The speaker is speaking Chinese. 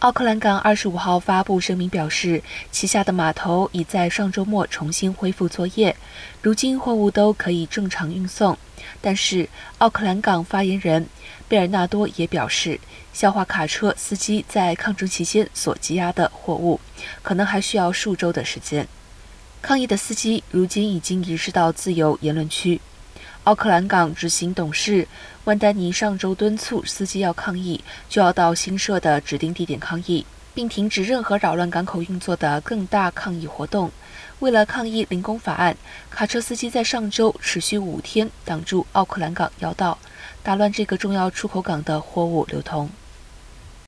奥克兰港二十五号发布声明表示，旗下的码头已在上周末重新恢复作业，如今货物都可以正常运送。但是，奥克兰港发言人贝尔纳多也表示，消化卡车司机在抗争期间所积压的货物，可能还需要数周的时间。抗议的司机如今已经移师到自由言论区。奥克兰港执行董事万丹尼上周敦促司机要抗议，就要到新设的指定地点抗议，并停止任何扰乱港口运作的更大抗议活动。为了抗议零工法案，卡车司机在上周持续五天挡住奥克兰港要道，打乱这个重要出口港的货物流通。